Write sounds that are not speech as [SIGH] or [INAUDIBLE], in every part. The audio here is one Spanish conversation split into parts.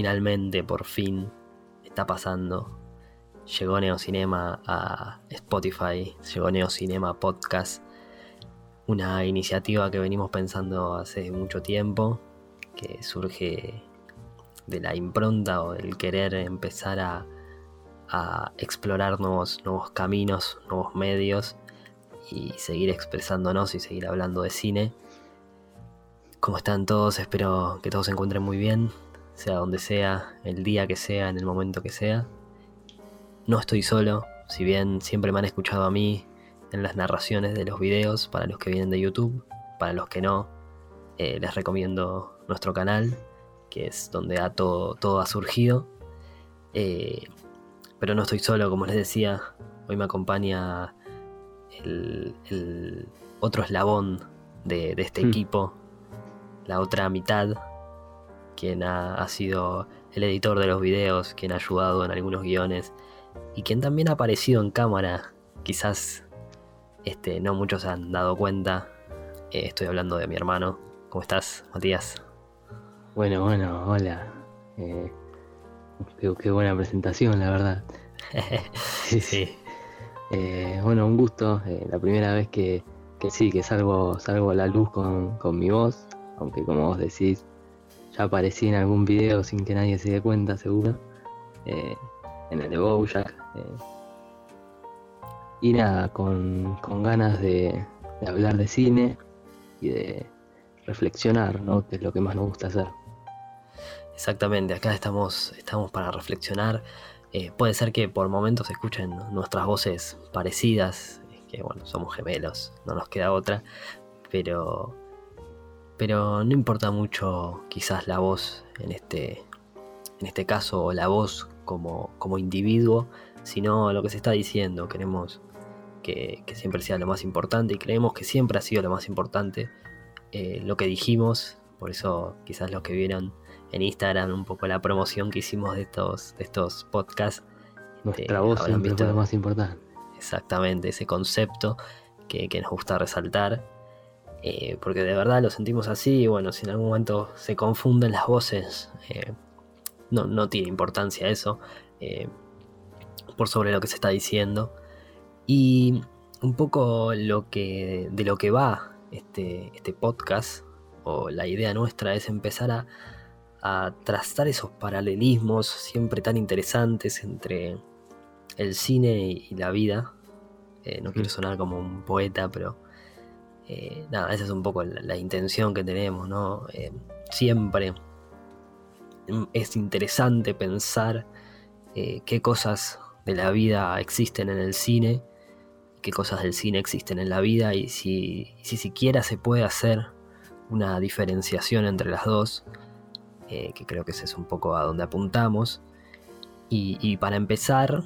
finalmente, por fin, está pasando. Llegó Neocinema a Spotify, llegó Neocinema Podcast, una iniciativa que venimos pensando hace mucho tiempo, que surge de la impronta o del querer empezar a, explorar nuevos, caminos, nuevos medios y seguir expresándonos y seguir hablando de cine. ¿Cómo están todos? Espero que todos se encuentren muy bien, sea donde sea, el día que sea, en el momento que sea. No estoy solo, si bien siempre me han escuchado a mí en las narraciones de los videos para los que vienen de YouTube, para los que no, eh, les recomiendo nuestro canal, que es donde todo, todo ha surgido. Eh, pero no estoy solo, como les decía, hoy me acompaña el, otro eslabón de, este hmm. equipo, la otra mitad, quien ha, sido el editor de los videos, quien ha ayudado en algunos guiones y quien también ha aparecido en cámara. Quizás este, no muchos se han dado cuenta. Eh, estoy hablando de mi hermano. ¿Cómo estás, Matías? Bueno, bueno, hola. Eh, qué, buena presentación, la verdad. [LAUGHS] sí, sí. Eh, bueno, un gusto. La primera vez que, sí, que salgo, salgo a la luz con, mi voz. Aunque como vos decís, ya aparecí en algún video sin que nadie se dé cuenta, seguro. en el de Bojack. y nada, con, ganas de, hablar de cine y de reflexionar, ¿no? Que es lo que más nos gusta hacer. Exactamente, acá estamos, estamos para reflexionar. Eh, puede ser que por momentos escuchen nuestras voces parecidas, que bueno, somos gemelos, no nos queda otra, pero, pero no importa mucho quizás la voz en este, en este caso, o la voz como, como individuo, sino lo que se está diciendo. Queremos que, siempre sea lo más importante y creemos que siempre ha sido lo más importante eh, lo que dijimos, por eso quizás los que vieron en Instagram un poco la promoción que hicimos de estos, de estos podcasts. Nuestra eh, voz siempre lo más importante. Exactamente, ese concepto que, nos gusta resaltar. Eh, porque de verdad lo sentimos así. Y bueno, si en algún momento se confunden las voces, eh, no, no, tiene importancia eso. por sobre lo que se está diciendo. Y un poco lo que, de lo que va este, este podcast, o la idea nuestra, es empezar a a trazar esos paralelismos siempre tan interesantes entre el cine y la vida. Eh, no quiero sonar como un poeta, pero eh, nada, esa es un poco la, intención que tenemos, ¿no? Eh, siempre es interesante pensar qué cosas de la vida existen en el cine, qué cosas del cine existen en la vida y si, si siquiera se puede hacer una diferenciación entre las dos eh, que creo que ese es un poco a donde apuntamos. Y, para empezar,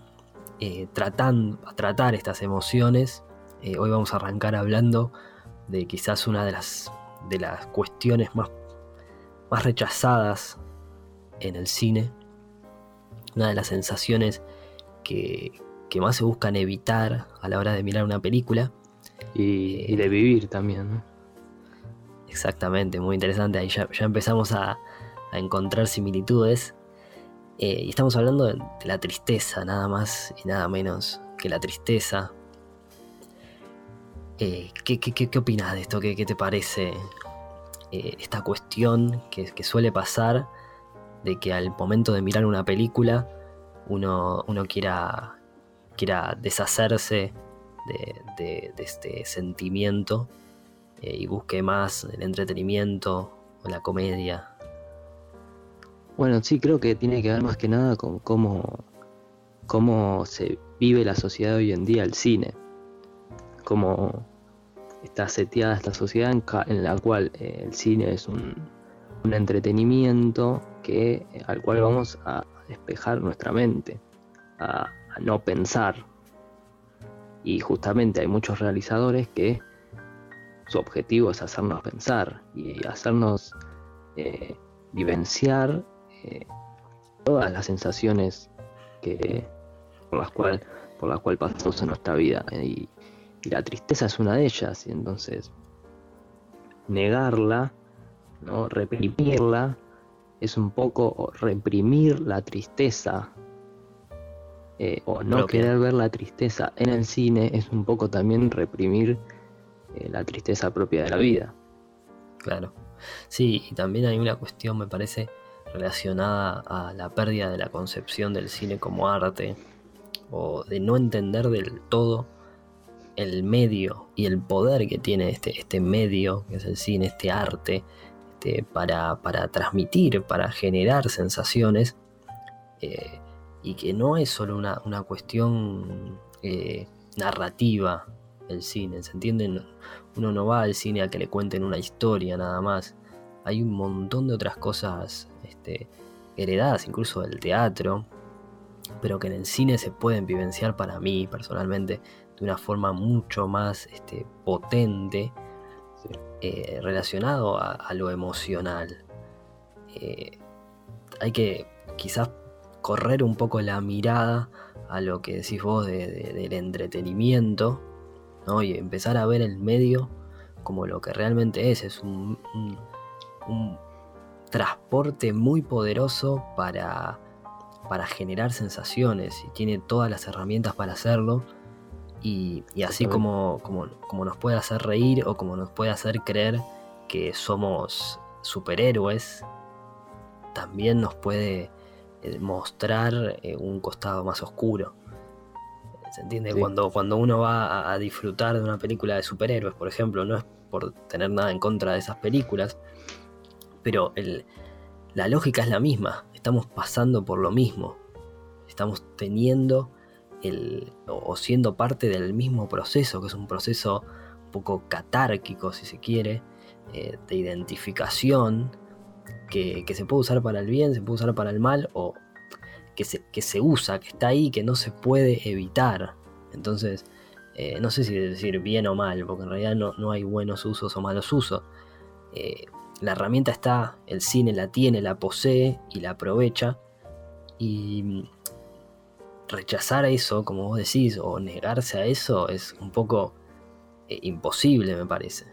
eh, a tratar estas emociones, eh, hoy vamos a arrancar hablando de quizás una de las, de las cuestiones más, más rechazadas en el cine, una de las sensaciones que, más se buscan evitar a la hora de mirar una película. Y, de vivir también, Exactamente, muy interesante. Ahí ya empezamos a, a encontrar similitudes. Eh, y estamos hablando de, la tristeza, nada más y nada menos que la tristeza. Eh, ¿qué, opinas de esto? ¿Qué, te parece eh, esta cuestión que, suele pasar de que al momento de mirar una película uno, quiera, quiera deshacerse de, este sentimiento y busque más el entretenimiento o la comedia? Bueno, sí, creo que tiene que ver más que nada con cómo, cómo se vive la sociedad hoy en día, el cine. Cómo está seteada esta sociedad en, la cual eh, el cine es un, entretenimiento que, al cual vamos a despejar nuestra mente, a, no pensar. Y justamente hay muchos realizadores que su objetivo es hacernos pensar y hacernos eh, vivenciar eh, todas las sensaciones que, por las cuales cual pasamos en nuestra vida y, la tristeza es una de ellas y entonces negarla no reprimirla es un poco reprimir la tristeza eh, o no querer ver la tristeza en el cine es un poco también reprimir eh, la tristeza propia de la vida. Claro. Sí, y también hay una cuestión, me parece, relacionada a la pérdida de la concepción del cine como arte, o de no entender del todo el medio y el poder que tiene este, este medio, que es el cine, este arte, este, para, transmitir, para generar sensaciones, eh, y que no es solo una, cuestión eh, narrativa el cine, ¿se entiende? Uno no va al cine a que le cuenten una historia nada más. Hay un montón de otras cosas este, heredadas, incluso del teatro, pero que en el cine se pueden vivenciar para mí personalmente de una forma mucho más este, potente eh, relacionado a, lo emocional. Eh, hay que quizás correr un poco la mirada a lo que decís vos del entretenimiento y empezar a ver el medio como lo que realmente es, es un, transporte muy poderoso para, para generar sensaciones y tiene todas las herramientas para hacerlo. Y, así como, como, nos puede hacer reír o como nos puede hacer creer que somos superhéroes, también nos puede eh, mostrar eh, un costado más oscuro. ¿Se entiende? Cuando, cuando uno va a, disfrutar de una película de superhéroes, por ejemplo, no es por tener nada en contra de esas películas, pero la lógica es la misma. Estamos pasando por lo mismo. Estamos teniendo el, o siendo parte del mismo proceso, que es un proceso un poco catárquico, si se quiere, eh, de identificación, que, que, se puede usar para el bien, se puede usar para el mal, o que se, que se usa, que está ahí, que no se puede evitar. Entonces, eh, no sé si decir bien o mal, porque en realidad no, no hay buenos usos o malos usos. Eh, la herramienta está, el cine la tiene, la posee y la aprovecha. Y rechazar eso, como vos decís, o negarse a eso es un poco eh, imposible, me parece.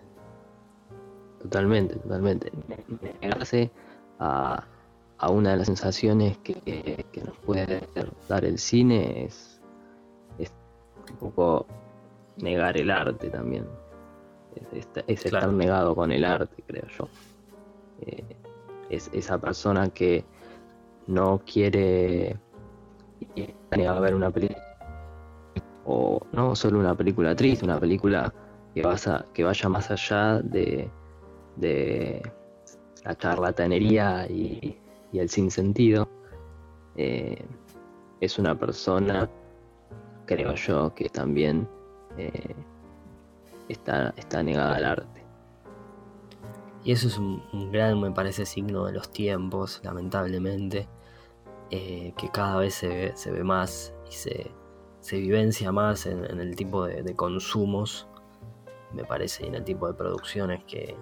Totalmente, totalmente. Negarse a, a una de las sensaciones que, nos puede dar el cine es, un poco negar el arte también. Es, estar negado con el arte, creo yo. Eh, es esa persona que no quiere ir a ver una película o no solo una película triste, una película que, que vaya más allá de, de la charlatanería y, el sinsentido, eh, es una persona, creo yo, que también eh, está, está negada al arte. Y eso es un, gran, me parece, signo de los tiempos, lamentablemente, eh, que cada vez se ve, se ve, más y se, se vivencia más en, el tipo de, de, consumos, me parece, y en el tipo de producciones que,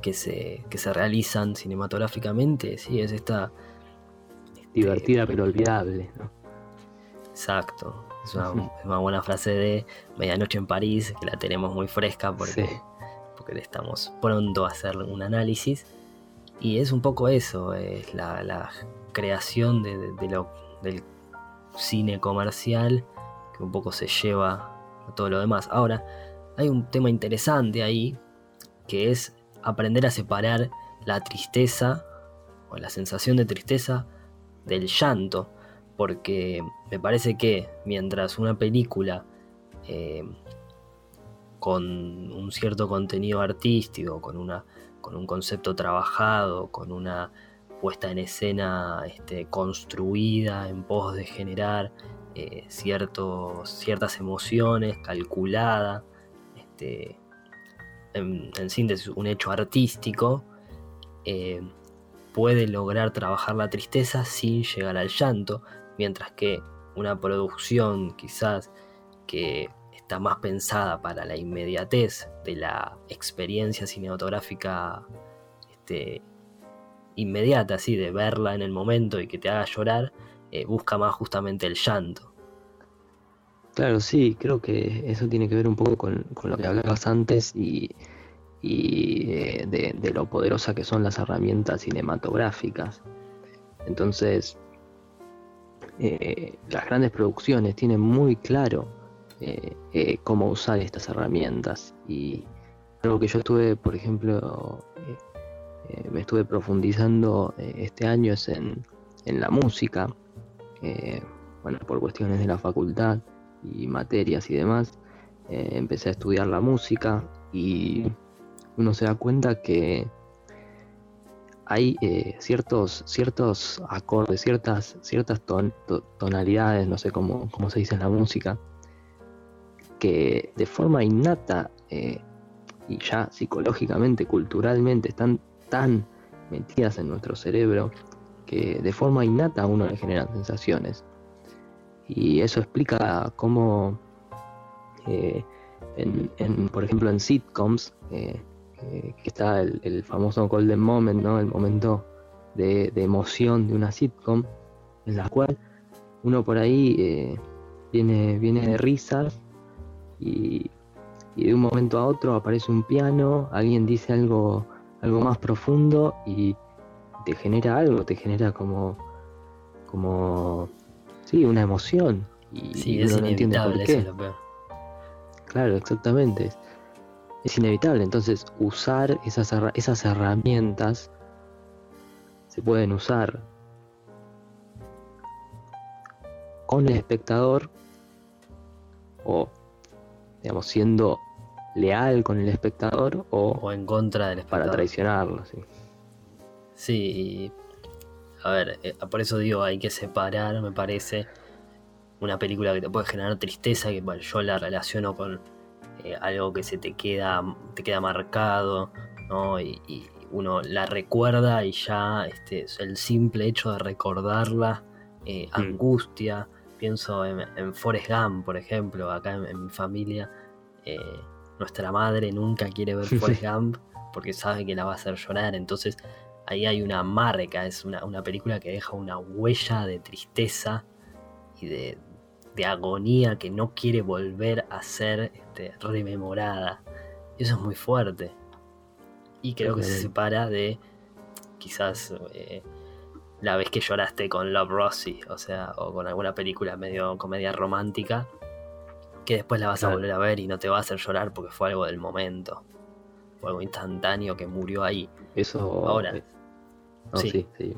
que se, se realizan cinematográficamente, sí, es esta... Divertida este, pero olvidable, Exacto. Es una, buena frase de Medianoche en París, que la tenemos muy fresca porque, porque estamos pronto a hacer un análisis. Y es un poco eso, es la, creación de, lo, del cine comercial que un poco se lleva a todo lo demás. Ahora, hay un tema interesante ahí, que es aprender a separar la tristeza o la sensación de tristeza del llanto, porque me parece que mientras una película eh, con un cierto contenido artístico, con, una, con un concepto trabajado, con una puesta en escena este, construida en pos de generar eh, ciertas emociones, calculada, este, en, síntesis, un hecho artístico, eh, puede lograr trabajar la tristeza sin llegar al llanto, mientras que una producción quizás que está más pensada para la inmediatez de la experiencia cinematográfica este, inmediata, así de verla en el momento y que te haga llorar, eh, busca más justamente el llanto. Claro, sí, creo que eso tiene que ver un poco con, lo que hablabas antes y, y de, lo poderosa que son las herramientas cinematográficas. Entonces, eh, las grandes producciones tienen muy claro eh, eh, cómo usar estas herramientas y algo que yo estuve, por ejemplo, me estuve profundizando este año es en, en la música, bueno, por cuestiones de la facultad y materias y demás, empecé a estudiar la música y uno se da cuenta que hay eh, ciertos, ciertos acordes, ciertas, ciertas tonalidades, no sé cómo, cómo, se dice en la música, que de forma innata eh, y ya psicológicamente, culturalmente, están tan metidas en nuestro cerebro que de forma innata uno le generan sensaciones. Y eso explica cómo, eh, en, por ejemplo, en sitcoms, que está el, famoso golden moment, ¿no? El momento de, emoción de una sitcom, en la cual uno por ahí eh, viene, viene de risas y, de un momento a otro aparece un piano, alguien dice algo, algo más profundo y te genera algo, te genera como, como, sí, una emoción. Y sí, es no entiende por qué. Claro, exactamente es inevitable. Entonces, usar esas, esas herramientas se pueden usar con el espectador o, digamos, siendo leal con el espectador o, en contra del espectador. Para traicionarlo, sí. Sí, a ver, eh, por eso digo, hay que separar, me parece, una película que te puede generar tristeza, que yo la relaciono con eh, algo que se te queda, te queda marcado, ¿no? Y, uno la recuerda y ya este, el simple hecho de recordarla eh, mm. angustia. Pienso en, Forrest Gump, por ejemplo, acá en, mi familia, eh, nuestra madre nunca quiere ver [LAUGHS] Forrest Gump porque sabe que la va a hacer llorar, entonces ahí hay una marca, es una, una película que deja una huella de tristeza y de, de agonía que no quiere volver a ser este, rememorada. Eso es muy fuerte. Y creo que se separa de quizás eh, la vez que lloraste con Love Rosie, o sea, o con alguna película medio comedia romántica, que después la vas a volver a ver y no te va a hacer llorar porque fue algo del momento. Fue algo instantáneo que murió ahí. Eso. Ahora. sí, sí.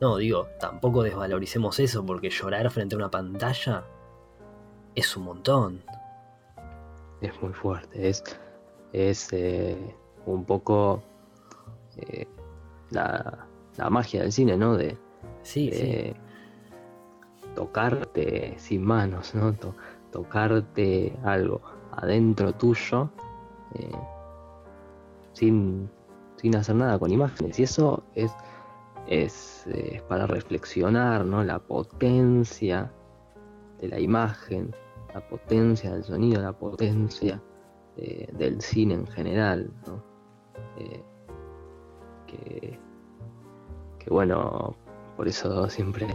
No, digo, tampoco desvaloricemos eso porque llorar frente a una pantalla es un montón. Es muy fuerte, es, es eh, un poco eh, la, magia del cine, ¿no? De, sí, tocarte sin manos, ¿no? Tocarte algo adentro tuyo eh, sin, sin hacer nada con imágenes. Y eso es es, eh, para reflexionar, ¿no? La potencia de la imagen, la potencia del sonido, la potencia eh, del cine en general, eh, que, bueno, por eso siempre,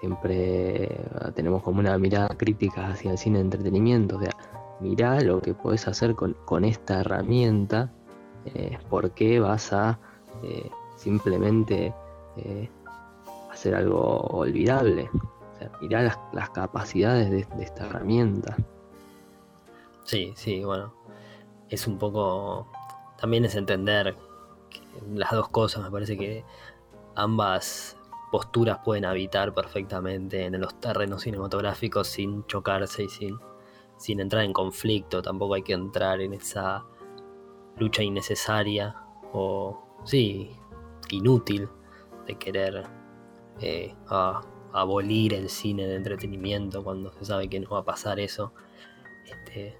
siempre tenemos como una mirada crítica hacia el cine de entretenimiento, o sea, mirá lo que podés hacer con, con esta herramienta, porque vas a simplemente eh, hacer algo olvidable. O sea, mirar las, capacidades de, esta herramienta. Sí, sí, bueno. Es un poco. También es entender las dos cosas. Me parece que ambas posturas pueden habitar perfectamente en los terrenos cinematográficos sin chocarse y sin, sin entrar en conflicto. Tampoco hay que entrar en esa lucha innecesaria o, sí, inútil de querer eh, abolir el cine de entretenimiento cuando se sabe que no va a pasar eso. Este,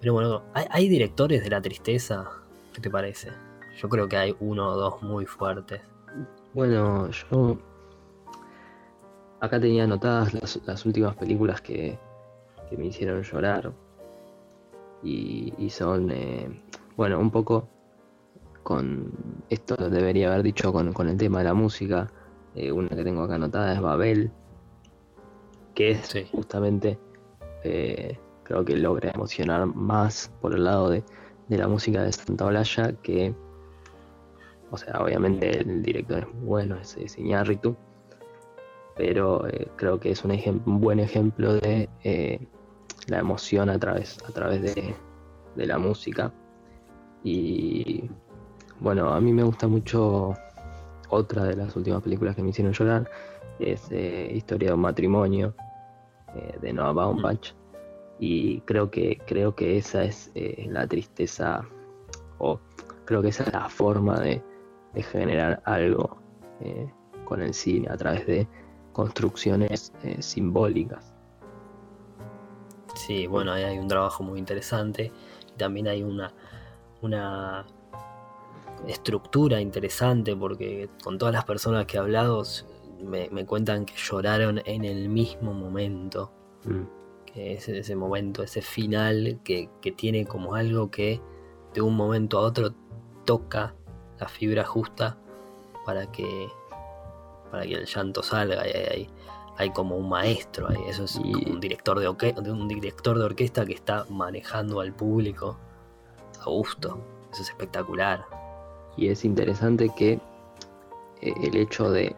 pero bueno, ¿hay, directores de la tristeza? ¿Qué te parece? Yo creo que hay uno o dos muy fuertes. Bueno, yo acá tenía anotadas las, últimas películas que, me hicieron llorar. Y, son, eh, bueno, un poco con esto debería haber dicho con, el tema de la música. Eh, una que tengo acá anotada es Babel, que es justamente, eh, creo que logra emocionar más por el lado de, de la música de Santa Olalla que, o sea, obviamente el director es bueno, es, es Iñárritu, pero eh, creo que es un, un buen ejemplo de eh, la emoción a través, a través de, de, la música. Y bueno, a mí me gusta mucho otra de las últimas películas que me hicieron llorar, es eh, Historia de un matrimonio de Noah Baumbach. Y creo que, creo que esa es la tristeza, o creo que esa es la forma de, de generar algo con el cine a través de construcciones eh, simbólicas. Sí, bueno, ahí hay un trabajo muy interesante y también hay una, una estructura interesante porque con todas las personas que he hablado me, cuentan que lloraron en el mismo momento. Mm. Que es ese momento, ese final que, que tiene como algo que de un momento a otro toca la fibra justa para que para que el llanto salga. Y hay, hay como un maestro. Eso es un director de, un director de orquesta que está manejando al público a gusto. Eso es espectacular. Y es interesante que eh, el hecho de.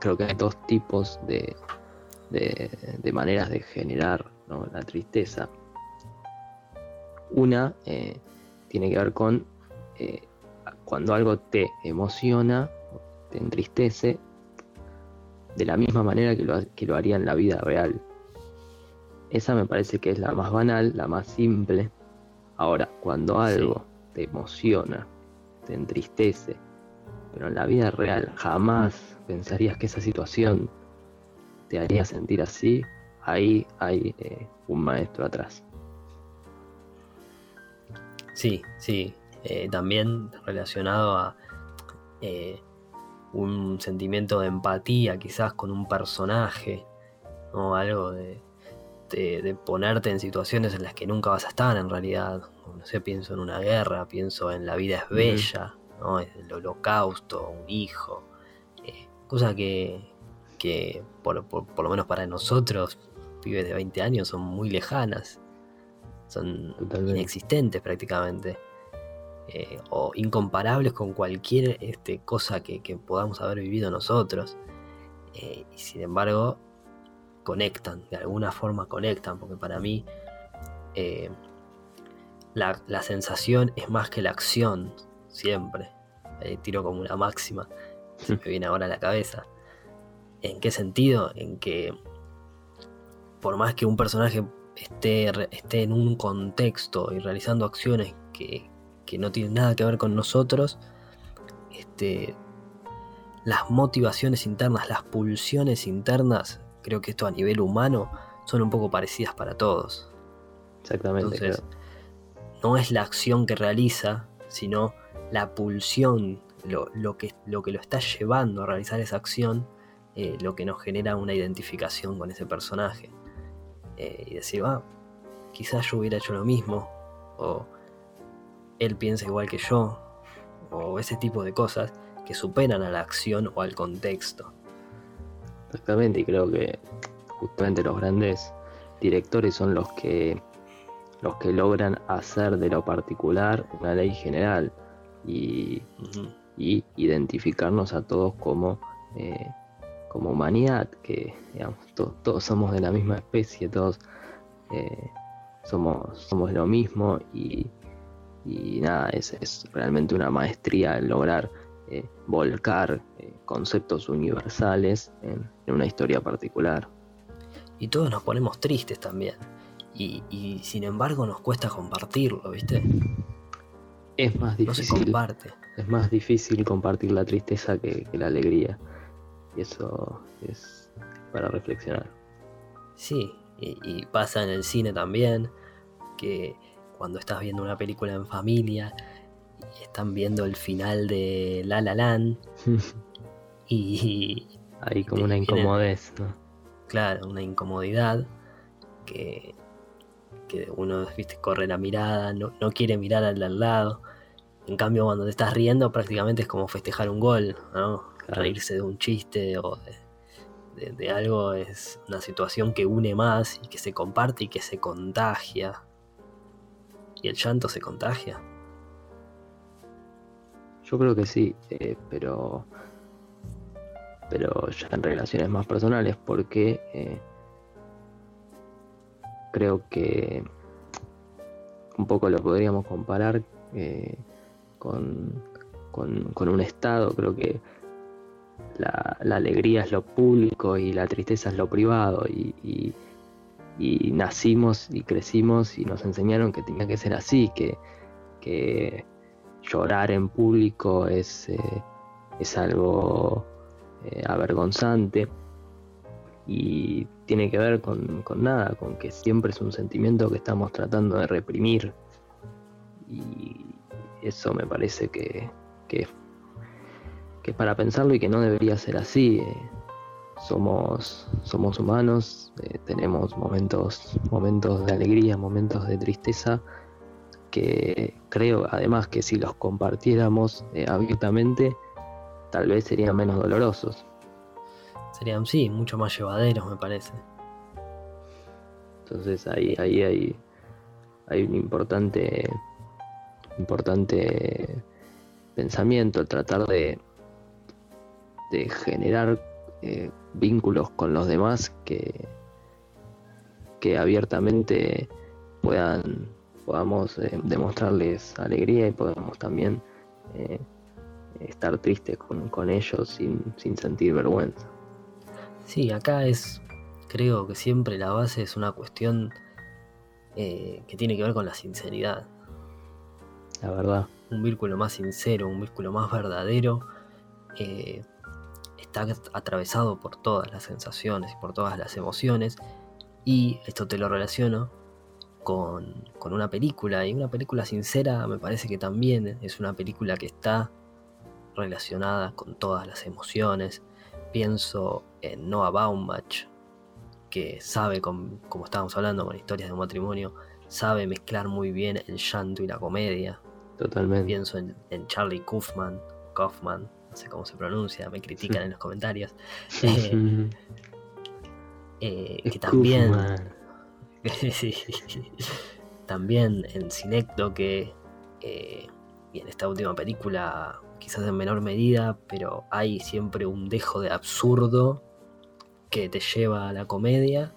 creo que hay dos tipos de, de, maneras de generar la tristeza. Una eh, tiene que ver con eh, cuando algo te emociona, te entristece, de la misma manera que lo, que lo haría en la vida real. Esa me parece que es la más banal, la más simple. Ahora, cuando algo te emociona, te entristece, pero en la vida real jamás pensarías que esa situación te haría sentir así, ahí hay eh, un maestro atrás. Sí, sí, eh, también relacionado a eh, un sentimiento de empatía quizás con un personaje, o algo de, de, ponerte en situaciones en las que nunca vas a estar en realidad. No sé, pienso en una guerra, pienso en la vida es bella, ¿no? el holocausto, un hijo, eh, cosa que, que por, por, lo menos para nosotros, pibes de 20 años, son muy lejanas, son inexistentes prácticamente. Eh, o incomparables con cualquier este, cosa que, podamos haber vivido nosotros. Eh, sin embargo, conectan, de alguna forma conectan, porque para mí eh, la, sensación es más que la acción, siempre. tiro como una máxima, se me viene ahora a la cabeza. ¿En qué sentido? En que por más que un personaje esté, esté en un contexto y realizando acciones que, que no tiene nada que ver con nosotros, este, las motivaciones internas, las pulsiones internas, creo que esto a nivel humano son un poco parecidas para todos. Exactamente. Entonces, no es la acción que realiza, sino la pulsión, lo, que, lo que lo está llevando a realizar esa acción, eh, lo que nos genera una identificación con ese personaje. Eh, y decir, ah, quizás yo hubiera hecho lo mismo, o él piensa igual que yo, o ese tipo de cosas que superan a la acción o al contexto. Exactamente, y creo que justamente los grandes directores son los que los que logran hacer de lo particular una ley general y, identificarnos a todos como, eh, como humanidad, que digamos, todos somos de la misma especie, todos eh, somos, somos lo mismo y, y nada, es, es realmente una maestría el lograr eh, volcar eh, conceptos universales en, una historia particular. Y todos nos ponemos tristes también. Y, sin embargo nos cuesta compartirlo, ¿viste? Es más difícil. No comparte. Es más difícil compartir la tristeza que, la alegría. Y eso es para reflexionar. Sí, y pasa en el cine también, que cuando estás viendo una película en familia y están viendo el final de La La Land [LAUGHS] y... Hay como una incomodez, ¿no? Claro, una incomodidad que, que uno, viste, corre la mirada, no, quiere mirar al, al lado. En cambio, cuando te estás riendo, prácticamente es como festejar un gol, ¿no? Reírse de un chiste o de, de, algo es una situación que une más y que se comparte y que se contagia. ¿Y el llanto se contagia? Yo creo que sí, eh, pero pero ya en relaciones más personales, porque eh, creo que un poco lo podríamos comparar eh, con, con, un estado, creo que la, alegría es lo público y la tristeza es lo privado y, nacimos y crecimos y nos enseñaron que tenía que ser así, que, que llorar en público es, eh, es algo eh, avergonzante y tiene que ver con, nada, con que siempre es un sentimiento que estamos tratando de reprimir y eso me parece que, que, es para pensarlo y que no debería ser así. Eh, somos, somos humanos, eh, tenemos momentos, momentos de alegría, momentos de tristeza que creo además que si los compartiéramos abiertamente, tal vez serían menos dolorosos. Serían, sí, mucho más llevaderos, me parece. Entonces ahí, ahí hay, hay un importante, importante pensamiento, tratar de, de generar eh, vínculos con los demás que, que abiertamente puedan podamos eh, demostrarles alegría y podamos también eh, estar triste con, ellos sin, sentir vergüenza. Sí, acá es, creo que siempre la base es una cuestión eh, que tiene que ver con la sinceridad. La verdad. Un vínculo más sincero, un vínculo más verdadero, está atravesado por todas las sensaciones y por todas las emociones. Y esto te lo relaciono con, con, una película. Y una película sincera me parece que también es una película que está relacionada con todas las emociones. Pienso en Noah Baumbach, que sabe, como estábamos hablando con historias de un matrimonio, sabe mezclar muy bien el llanto y la comedia. Totalmente. Pienso en, Charlie Kaufman, Kaufman, no sé cómo se pronuncia, me critican [LAUGHS] en los comentarios. Eh, eh, que también. [LAUGHS] también en Cinecto que. Eh, y en esta última película quizás en menor medida, pero hay siempre un dejo de absurdo que te lleva a la comedia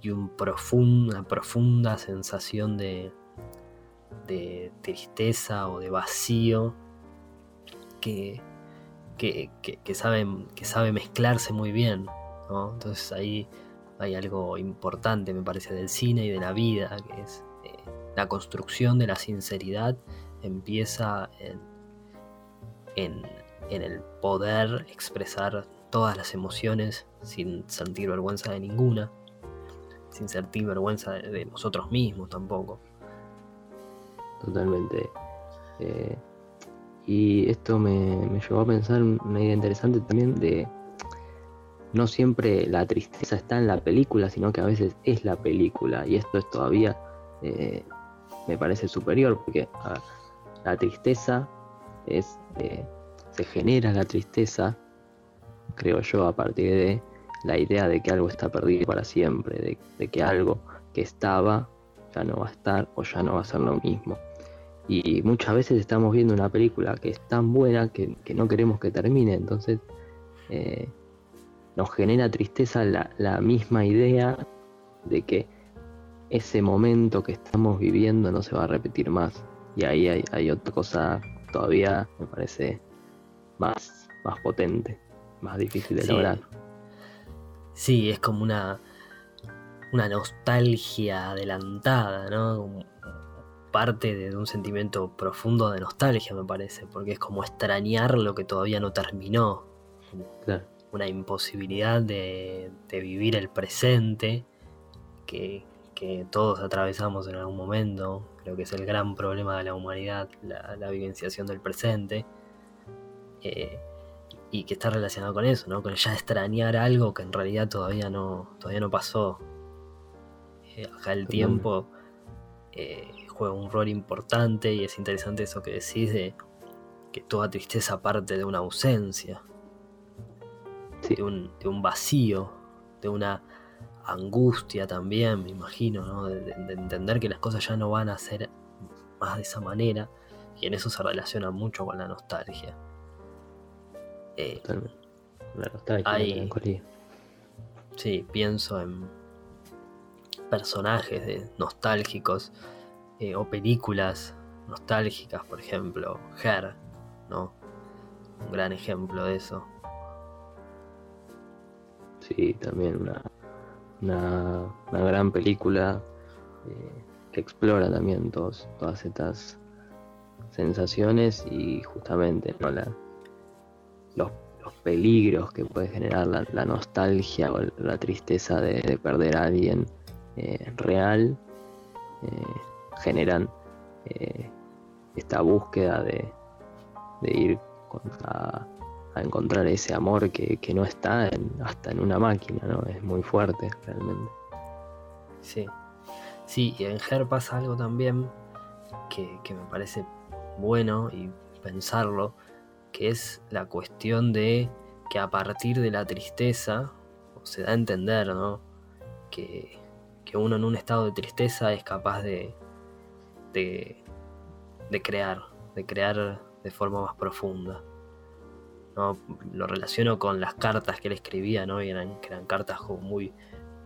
y un una profunda sensación de, de tristeza o de vacío que, que, que, sabe, que sabe mezclarse muy bien. Entonces ahí hay algo importante, me parece, del cine y de la vida, que es eh, la construcción de la sinceridad empieza en en, el poder expresar todas las emociones sin sentir vergüenza de ninguna, sin sentir vergüenza de, nosotros mismos tampoco. Totalmente. Eh, y esto me, llevó a pensar una idea interesante también de no siempre la tristeza está en la película, sino que a veces es la película. Y esto es todavía, eh, me parece superior, porque la tristeza es eh, se genera la tristeza, creo yo, a partir de la idea de que algo está perdido para siempre, de, que algo que estaba ya no va a estar o ya no va a ser lo mismo. Y muchas veces estamos viendo una película que es tan buena que, no queremos que termine, entonces eh, nos genera tristeza la, misma idea de que ese momento que estamos viviendo no se va a repetir más. Y ahí hay, hay otra cosa todavía, me parece, más, más potente, más difícil de lograr. Sí, es como una, una nostalgia adelantada, ¿no? Parte de un sentimiento profundo de nostalgia, me parece, porque es como extrañar lo que todavía no terminó. Una imposibilidad de, vivir el presente que, todos atravesamos en algún momento. Creo que es el gran problema de la humanidad, la, la vivenciación del presente. Eh, y que está relacionado con eso, ¿no? Con ya extrañar algo que en realidad todavía no, todavía no pasó. Eh, acá el tiempo eh, juega un rol importante y es interesante eso que decís de que toda tristeza parte de una ausencia, de, un, vacío, de una angustia también, me imagino, ¿no? de, entender que las cosas ya no van a ser más de esa manera y en eso se relaciona mucho con la nostalgia. Eh, la nostalgia, la melancolía. Sí, pienso en personajes de, nostálgicos eh, o películas nostálgicas, por ejemplo, Her, ¿no? Un gran ejemplo de eso. Sí, también una, una, gran película eh, que explora también todas estas sensaciones y justamente ¿no? la, los, peligros que puede generar la, nostalgia o la tristeza de, perder a alguien eh, real generan esta búsqueda de, ir a, encontrar ese amor que, no está hasta en una máquina, ¿no? Es muy fuerte realmente. Sí. Sí, y en Her pasa algo también que, me parece bueno y pensarlo, que es la cuestión de que a partir de la tristeza, se da a entender, ¿no? Que, que uno en un estado de tristeza es capaz de, de, de crear, de crear de forma más profunda. ¿no? Lo relaciono con las cartas que él escribía, ¿no? Y eran, que eran cartas muy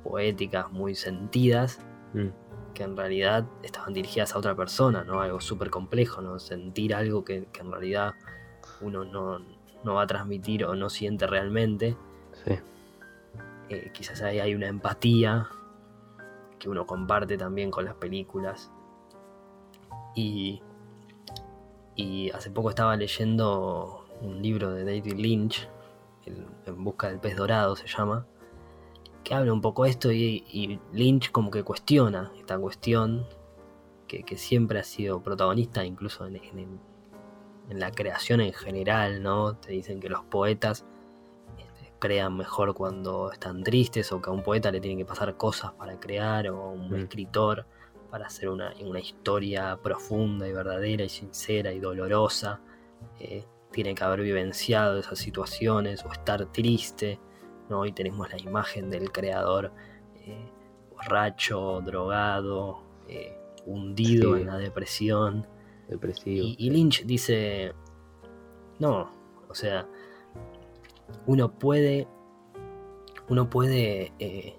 poéticas, muy sentidas, mm. que en realidad estaban dirigidas a otra persona, ¿no? Algo súper complejo, ¿no? Sentir algo que, en realidad uno no, va a transmitir o no siente realmente. Eh, quizás ahí hay una empatía que uno comparte también con las películas. Y, y hace poco estaba leyendo un libro de David Lynch, En busca del pez dorado se llama, que habla un poco de esto y, Lynch como que cuestiona esta cuestión que, siempre ha sido protagonista incluso en, en, la creación en general, ¿no? Te dicen que los poetas este, crean mejor cuando están tristes o que a un poeta le tienen que pasar cosas para crear o a un mm. escritor para hacer una, historia profunda y verdadera y sincera y dolorosa. Eh, tiene que haber vivenciado esas situaciones o estar triste, ¿no? Y tenemos la imagen del creador eh, borracho, drogado, eh, hundido en la depresión. Depresivo. Y, Lynch dice, no, o sea, uno puede, uno puede eh,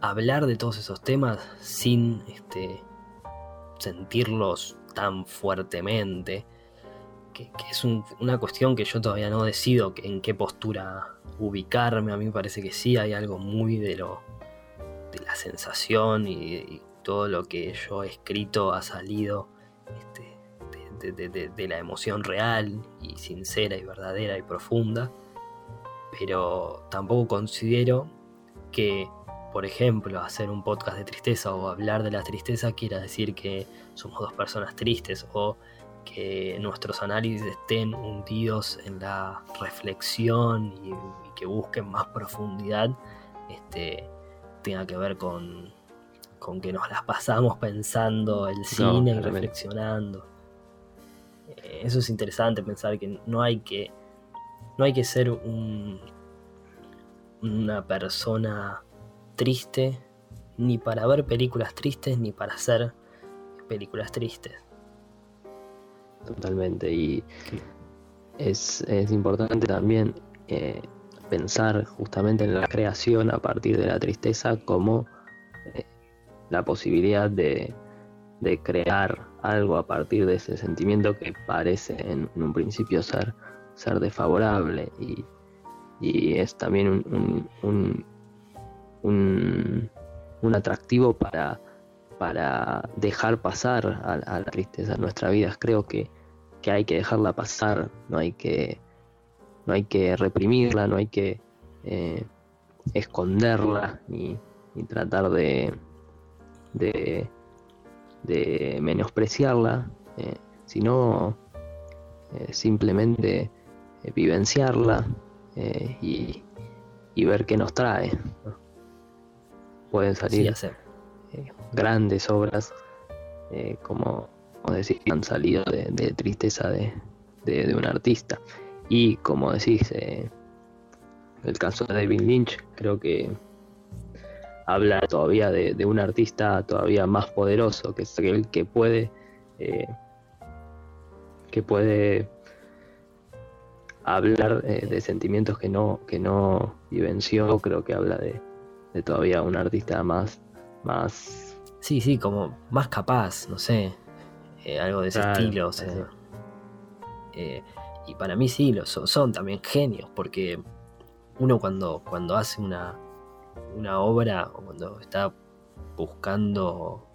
hablar de todos esos temas sin este, sentirlos tan fuertemente que, es una cuestión que yo todavía no decido en qué postura ubicarme. A mí me parece que sí hay algo muy de lo de la sensación y, todo lo que yo he escrito ha salido este, de, la emoción real y sincera y verdadera y profunda. Pero tampoco considero que, por ejemplo, hacer un podcast de tristeza o hablar de la tristeza quiera decir que somos dos personas tristes o que nuestros análisis estén hundidos en la reflexión y, que busquen más profundidad, este, tenga que ver con, con que nos las pasamos pensando el cine y reflexionando. Eh, eso es interesante pensar que no hay que no hay que ser un, una persona triste ni para ver películas tristes ni para hacer películas tristes totalmente. Y es, importante también eh, pensar justamente en la creación a partir de la tristeza como eh, la posibilidad de, crear algo a partir de ese sentimiento que parece en, un principio ser, ser desfavorable y, es también un, un, un, un atractivo para para dejar pasar a, la tristeza en nuestra vida. Creo que, hay que dejarla pasar, no hay que, no hay que reprimirla, no hay que eh, esconderla ni, tratar de, de, menospreciarla, eh, sino eh, simplemente vivenciarla y, ver qué nos trae. Pueden salir grandes obras, eh, como, decir, han salido de, tristeza de, un artista. Y como decís, eh, el caso de David Lynch, creo que habla todavía de, un artista todavía más poderoso, que es aquel que puede eh, que puede hablar eh, de sentimientos que no, que no vivenció, creo que habla de, todavía un artista más, más... Sí, sí, como más capaz, no sé, eh, algo de ese estilo, o sea. Eh, y para mí sí, lo son, también genios, porque uno cuando, cuando hace una, una obra o cuando está buscando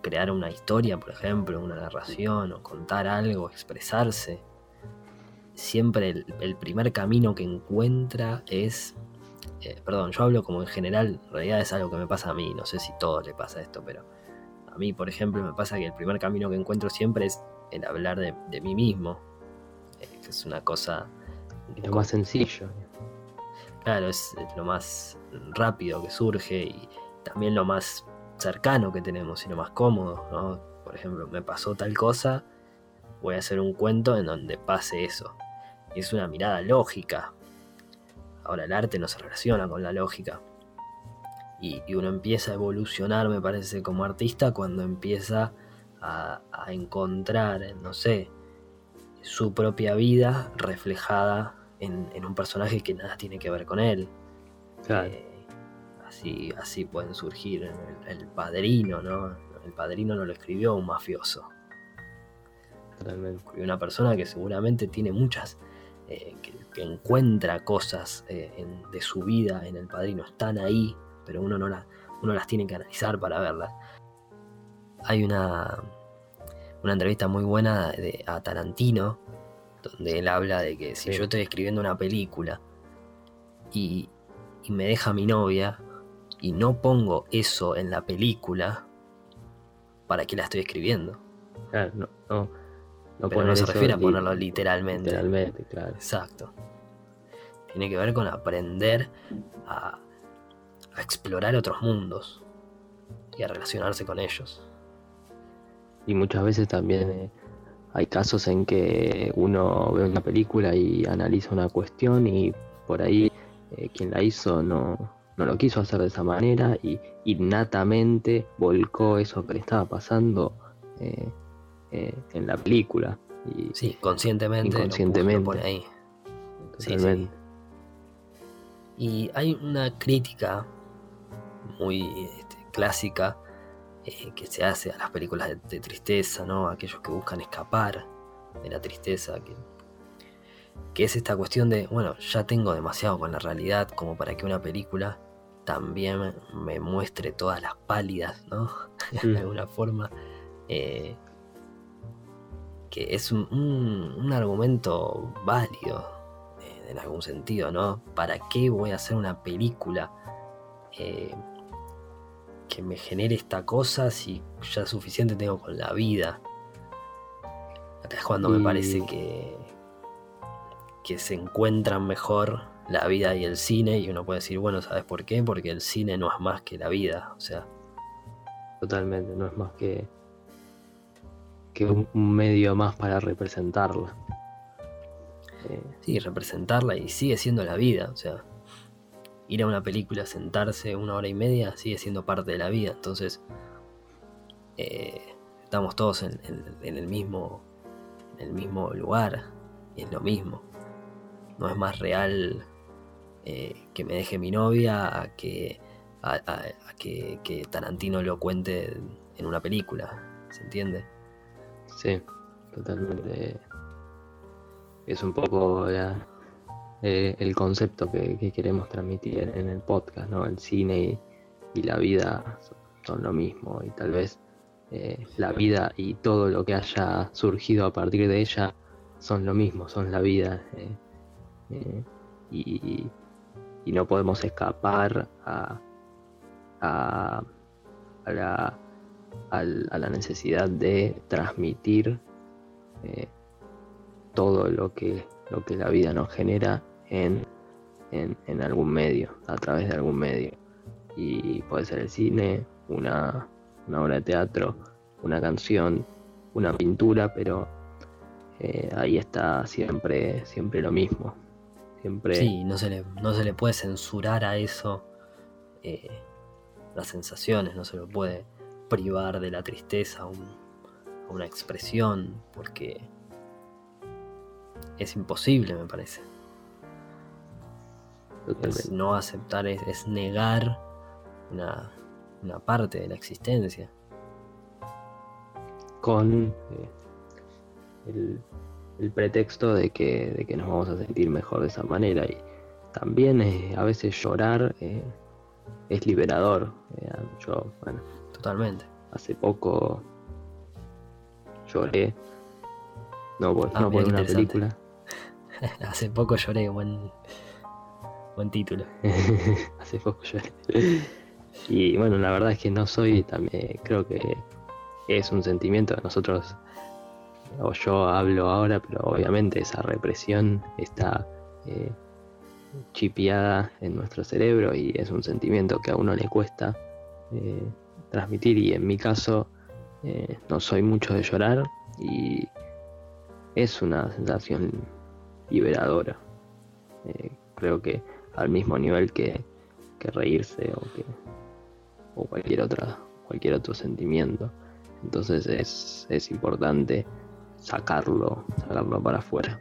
crear una historia, por ejemplo, una narración o contar algo, expresarse, siempre el, primer camino que encuentra es, eh, perdón, yo hablo como en general, en realidad es algo que me pasa a mí, no sé si todo le pasa esto, pero a mí, por ejemplo, me pasa que el primer camino que encuentro siempre es el hablar de, mí mismo, eh, que es una cosa... Lo más sencillo. Claro, es lo más rápido que surge y también lo más cercano que tenemos y lo más cómodo, ¿no? Por ejemplo, me pasó tal cosa, voy a hacer un cuento en donde pase eso. Es una mirada lógica. Ahora el arte no se relaciona con la lógica. Y, uno empieza a evolucionar, me parece, como artista cuando empieza a, encontrar, no sé, su propia vida reflejada en, un personaje que nada tiene que ver con él. Eh, así, así pueden surgir el, el, padrino, ¿no? El padrino no lo escribió un mafioso. Escribió una persona que seguramente tiene muchas eh, que, encuentra cosas eh, de su vida en el padrino, están ahí, pero uno, no uno las tiene que analizar para verlas. Hay una, una entrevista muy buena de, a Tarantino, donde él habla de que si yo estoy escribiendo una película y, me deja mi novia y no pongo eso en la película, ¿para qué la estoy escribiendo? Claro, no, no, no, no se refiere a ponerlo literalmente. Literalmente, claro. Exacto. Tiene que ver con aprender a, explorar otros mundos y a relacionarse con ellos. Y muchas veces también eh, hay casos en que uno ve una película y analiza una cuestión y por ahí eh, quien la hizo no, no lo quiso hacer de esa manera y innatamente volcó eso que le estaba pasando eh, eh, en la película. Y, sí, conscientemente. Inconscientemente. por ahí. Y hay una crítica muy este, clásica eh, que se hace a las películas de, tristeza, ¿no? Aquellos que buscan escapar de la tristeza, que, que es esta cuestión de, bueno, ya tengo demasiado con la realidad como para que una película también me muestre todas las pálidas, ¿no? [LAUGHS] de mm. alguna forma. Eh, que es un, argumento válido eh, en algún sentido, ¿no? ¿Para qué voy a hacer una película eh, que me genere esta cosa si ya suficiente tengo con la vida? Acá es cuando me parece que, que se encuentran mejor la vida y el cine y uno puede decir, bueno, ¿sabes por qué? Porque el cine no es más que la vida, o sea. Totalmente, no es más que que un, medio más para representarla. Sí, representarla y sigue siendo la vida, o sea, ir a una película, sentarse una hora y media, sigue siendo parte de la vida, entonces eh, estamos todos en, el mismo, en el mismo lugar, y es lo mismo. No es más real eh, que me deje mi novia a que, a que, que Tarantino lo cuente en una película, ¿se entiende? Sí, totalmente. Es un poco eh, el concepto que, queremos transmitir en el podcast, ¿no? El cine y, la vida son lo mismo y tal vez eh, la vida y todo lo que haya surgido a partir de ella son lo mismo, son la vida. Eh, y, no podemos escapar a, a la a la necesidad de transmitir eh, todo lo que, lo que la vida nos genera en, en, algún medio, a través de algún medio. Y puede ser el cine, una, obra de teatro, una canción, una pintura, pero eh, ahí está siempre, siempre lo mismo. Siempre... Sí, no se le, no se le puede censurar a eso eh, las sensaciones, no se lo puede privar de la tristeza a un, una expresión, porque es imposible, me parece. no aceptar es, negar una, parte de la existencia. Con eh, el, pretexto de que, de que nos vamos a sentir mejor de esa manera. Y también eh, a veces llorar eh, es liberador. yo, bueno, Totalmente. Hace poco lloré. No por, ah, no por una película. [LAUGHS] Hace poco lloré, buen, buen título. [LAUGHS] Hace poco lloré. y bueno, la verdad es que no soy también, creo que es un sentimiento de nosotros, o yo hablo ahora, pero obviamente esa represión está eh, chipiada en nuestro cerebro y es un sentimiento que a uno le cuesta eh, transmitir y en mi caso eh, no soy mucho de llorar y es una sensación liberadora. Eh, creo que al mismo nivel que, reírse o, que, o cualquier, otra, cualquier otro sentimiento. Entonces es, es importante sacarlo, sacarlo para afuera.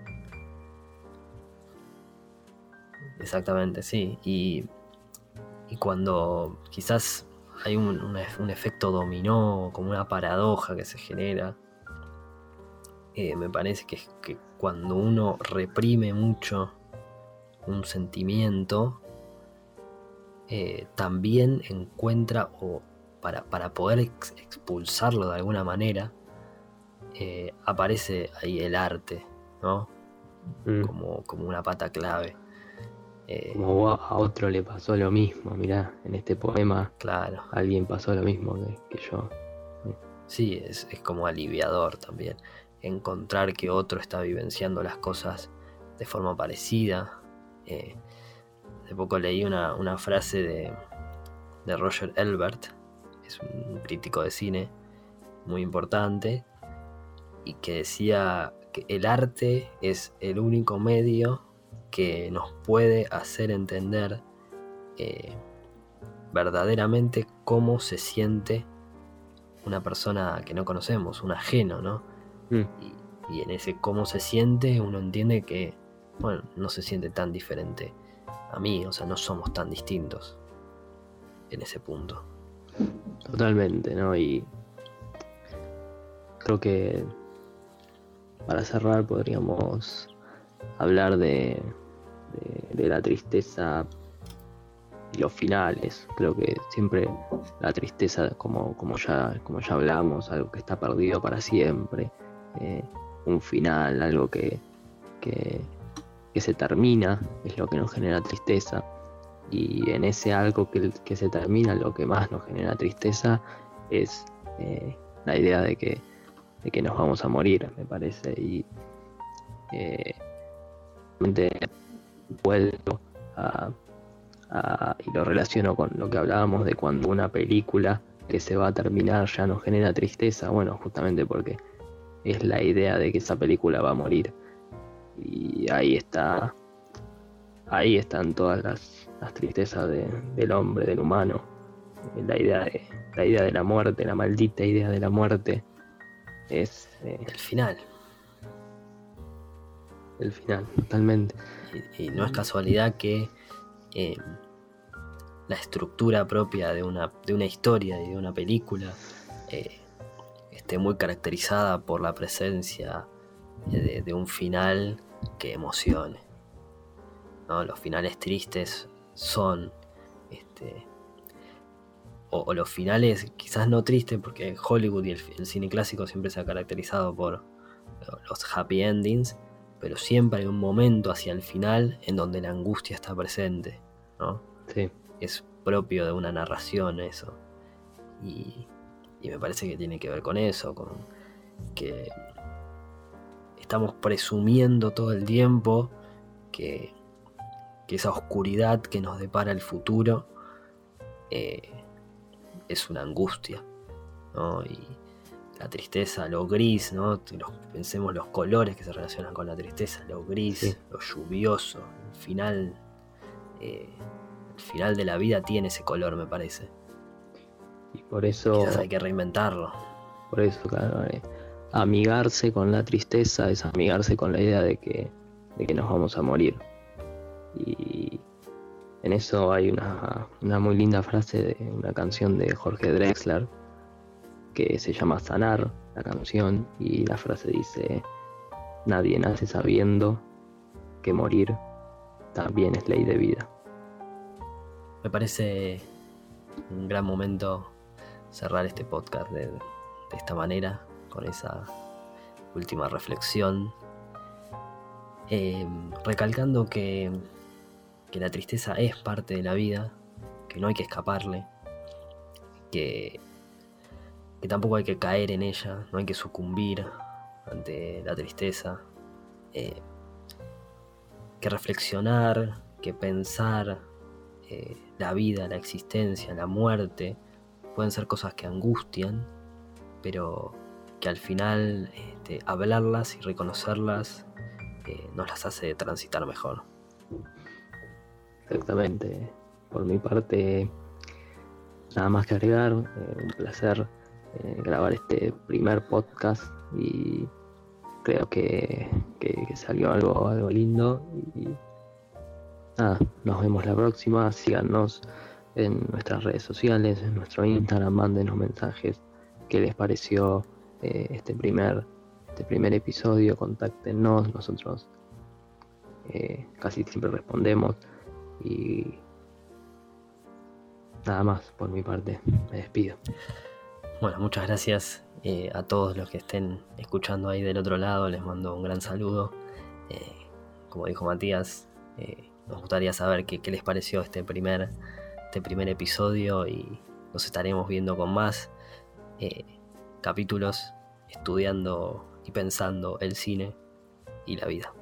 Exactamente, sí. Y, y cuando quizás hay un, efecto dominó, como una paradoja que se genera. Eh, me parece que, que cuando uno reprime mucho un sentimiento, eh, también encuentra, o para, poder expulsarlo de alguna manera, eh, aparece ahí el arte, ¿no? Mm. Como, como una pata clave. Eh, como a otro le pasó lo mismo, mirá, en este poema claro. alguien pasó lo mismo que, yo. Sí, es, como aliviador también. Encontrar que otro está vivenciando las cosas de forma parecida. Eh, hace poco leí una, frase de, de Roger Elbert, es un crítico de cine muy importante, y que decía que el arte es el único medio que nos puede hacer entender eh, verdaderamente cómo se siente una persona que no conocemos, un ajeno, ¿no? Mm. Y, en ese cómo se siente uno entiende que, bueno, no se siente tan diferente a mí, o sea, no somos tan distintos en ese punto. Totalmente, ¿no? Y creo que para cerrar podríamos hablar de, de, la tristeza y los finales. Creo que siempre la tristeza, como, como, ya, como ya hablamos, algo que está perdido para siempre, eh, un final, algo que, que, se termina, es lo que nos genera tristeza. Y en ese algo que, que se termina, lo que más nos genera tristeza es eh, la idea de que, de que nos vamos a morir, me parece. Y eh, vuelvo a, y lo relaciono con lo que hablábamos de cuando una película que se va a terminar ya nos genera tristeza, bueno, justamente porque es la idea de que esa película va a morir. Y ahí está, ahí están todas las, tristezas del hombre, del humano. La idea, de, la idea de la muerte, la maldita idea de la muerte, es... Eh, el final. El final, totalmente. Y, no es casualidad que eh, la estructura propia de una, de una historia y de una película eh, esté muy caracterizada por la presencia de, un final que emocione. Los finales tristes son este, o, los finales quizás no tristes, porque Hollywood y el, cine clásico siempre se ha caracterizado por los happy endings, pero siempre hay un momento hacia el final en donde la angustia está presente, ¿no? Sí. Es propio de una narración eso. Y, me parece que tiene que ver con eso, con que estamos presumiendo todo el tiempo que, esa oscuridad que nos depara el futuro eh, es una angustia, ¿no? Y, la tristeza, lo gris, ¿no? pensemos los colores que se relacionan con la tristeza, lo gris, lo lluvioso, el final, eh, el final de la vida tiene ese color, me parece. Y por eso... Quizás hay que reinventarlo. Por eso, claro, eh, amigarse con la tristeza, es amigarse con la idea de que, de que nos vamos a morir. Y en eso hay una, una muy linda frase de una canción de Jorge Drexler que se llama Sanar, la canción, y la frase dice, nadie nace sabiendo que morir también es ley de vida. Me parece un gran momento cerrar este podcast de, esta manera, con esa última reflexión, eh, recalcando que, que la tristeza es parte de la vida, que no hay que escaparle, que, que tampoco hay que caer en ella, no hay que sucumbir ante la tristeza, eh, que reflexionar, que pensar eh, la vida, la existencia, la muerte, pueden ser cosas que angustian, pero que al final este, hablarlas y reconocerlas eh, nos las hace transitar mejor. Exactamente. Por mi parte, nada más que agregar. un placer grabar este primer podcast y creo que, salió algo, algo lindo. Y nada, nos vemos la próxima. Síganos en nuestras redes sociales, en nuestro Instagram, mándenos mensajes. ¿Qué les pareció eh, este, primer, este primer episodio? Contáctenos, nosotros eh, casi siempre respondemos. Y nada más por mi parte, me despido. Bueno, muchas gracias eh, a todos los que estén escuchando ahí del otro lado. Les mando un gran saludo. Eh, como dijo Matías, eh, nos gustaría saber qué, les pareció este primer, este primer episodio y nos estaremos viendo con más capítulos estudiando y pensando el cine y la vida.